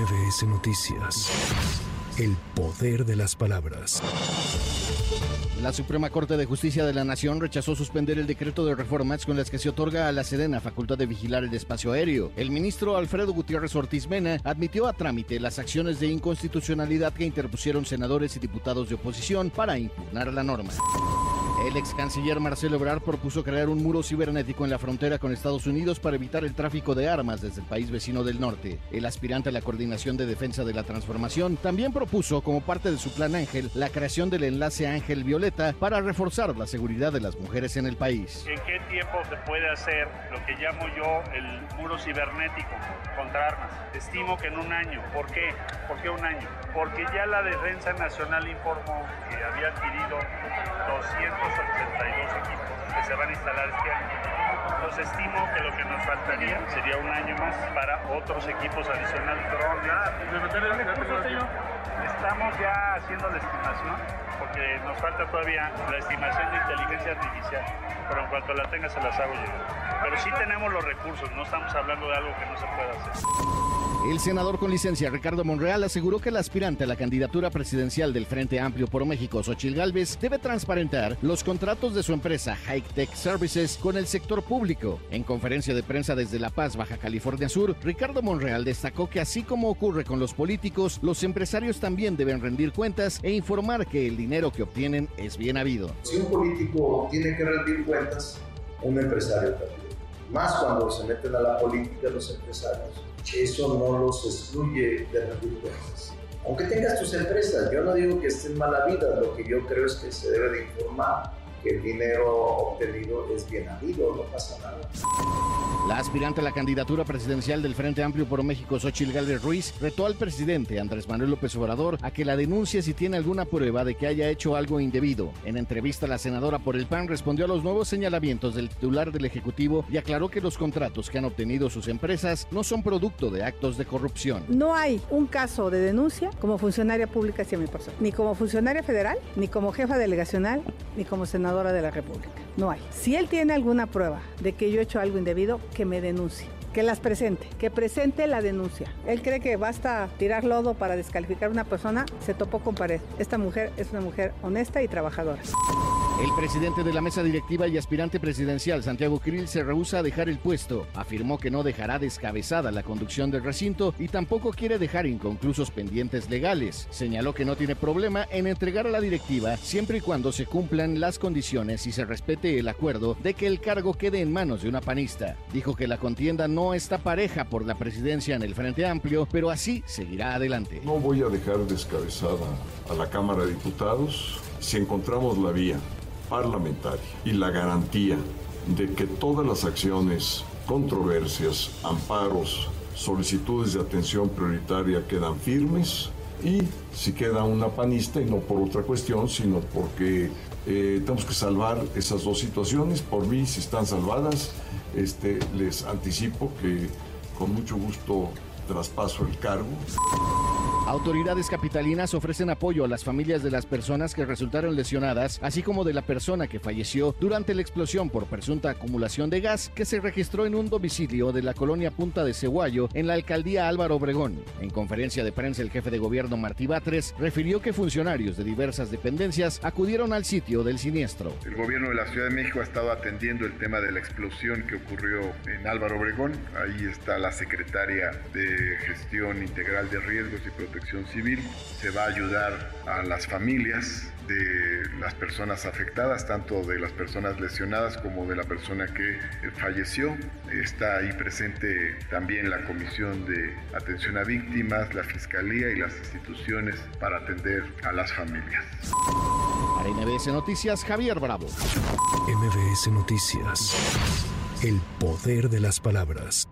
MBS Noticias. El poder de las palabras. La Suprema Corte de Justicia de la Nación rechazó suspender el decreto de reformas con las que se otorga a la Sedena facultad de vigilar el espacio aéreo. El ministro Alfredo Gutiérrez Ortiz Mena admitió a trámite las acciones de inconstitucionalidad que interpusieron senadores y diputados de oposición para impugnar la norma. El ex canciller Marcelo Ebrard propuso crear un muro cibernético en la frontera con Estados Unidos para evitar el tráfico de armas desde el país vecino del norte. El aspirante a la Coordinación de Defensa de la Transformación también propuso, como parte de su plan Ángel, la creación del enlace Ángel Violeta para reforzar la seguridad de las mujeres en el país. ¿En qué tiempo se puede hacer lo que llamo yo el muro cibernético contra armas? Estimo que en un año. ¿Por qué? ¿Por qué un año? Porque ya la Defensa Nacional informó que había adquirido 200 82 equipos que se van a instalar este año. Entonces estimo que lo que nos faltaría sería un año más para otros equipos adicionales. Estamos ya haciendo la estimación porque nos falta todavía la estimación de inteligencia artificial, pero en cuanto la tenga se las hago llegar. Pero sí tenemos los recursos, no estamos hablando de algo que no se pueda hacer. El senador con licencia Ricardo Monreal aseguró que el aspirante a la candidatura presidencial del Frente Amplio por México, Xochil Gálvez, debe transparentar los contratos de su empresa High Tech Services con el sector público. En conferencia de prensa desde La Paz, Baja California Sur, Ricardo Monreal destacó que así como ocurre con los políticos, los empresarios también deben rendir cuentas e informar que el dinero que obtienen es bien habido. Si un político tiene que rendir cuentas, un empresario también. Más cuando se meten a la política los empresarios eso no los excluye de rendir cuentas. Aunque tengas tus empresas, yo no digo que estén mala vida, lo que yo creo es que se debe de informar que el dinero obtenido es bien habido, no pasa nada. La aspirante a la candidatura presidencial del Frente Amplio por México, Xochil Gálvez Ruiz, retó al presidente Andrés Manuel López Obrador a que la denuncie si tiene alguna prueba de que haya hecho algo indebido. En entrevista, la senadora por el PAN respondió a los nuevos señalamientos del titular del Ejecutivo y aclaró que los contratos que han obtenido sus empresas no son producto de actos de corrupción. No hay un caso de denuncia como funcionaria pública hacia mi persona, ni como funcionaria federal, ni como jefa delegacional, ni como senadora de la República. No hay. Si él tiene alguna prueba de que yo he hecho algo indebido, que me denuncie que las presente, que presente la denuncia. Él cree que basta tirar lodo para descalificar a una persona, se topó con pared. Esta mujer es una mujer honesta y trabajadora. El presidente de la mesa directiva y aspirante presidencial, Santiago Krill, se rehúsa a dejar el puesto. Afirmó que no dejará descabezada la conducción del recinto y tampoco quiere dejar inconclusos pendientes legales. Señaló que no tiene problema en entregar a la directiva siempre y cuando se cumplan las condiciones y se respete el acuerdo de que el cargo quede en manos de una panista. Dijo que la contienda no está pareja por la presidencia en el Frente Amplio, pero así seguirá adelante. No voy a dejar descabezada a la Cámara de Diputados si encontramos la vía parlamentaria y la garantía de que todas las acciones, controversias, amparos, solicitudes de atención prioritaria quedan firmes y si queda una panista y no por otra cuestión, sino porque eh, tenemos que salvar esas dos situaciones. Por mí, si están salvadas, este, les anticipo que con mucho gusto traspaso el cargo. Autoridades capitalinas ofrecen apoyo a las familias de las personas que resultaron lesionadas, así como de la persona que falleció durante la explosión por presunta acumulación de gas que se registró en un domicilio de la colonia Punta de Ceguayo en la alcaldía Álvaro Obregón. En conferencia de prensa, el jefe de gobierno Martí Batres refirió que funcionarios de diversas dependencias acudieron al sitio del siniestro. El gobierno de la Ciudad de México ha estado atendiendo el tema de la explosión que ocurrió en Álvaro Obregón. Ahí está la secretaria de Gestión Integral de Riesgos y Protección Civil. Se va a ayudar a las familias de las personas afectadas, tanto de las personas lesionadas como de la persona que falleció. Está ahí presente también la Comisión de Atención a Víctimas, la Fiscalía y las instituciones para atender a las familias. Para MBS Noticias, Javier Bravo. MBS Noticias. El poder de las palabras.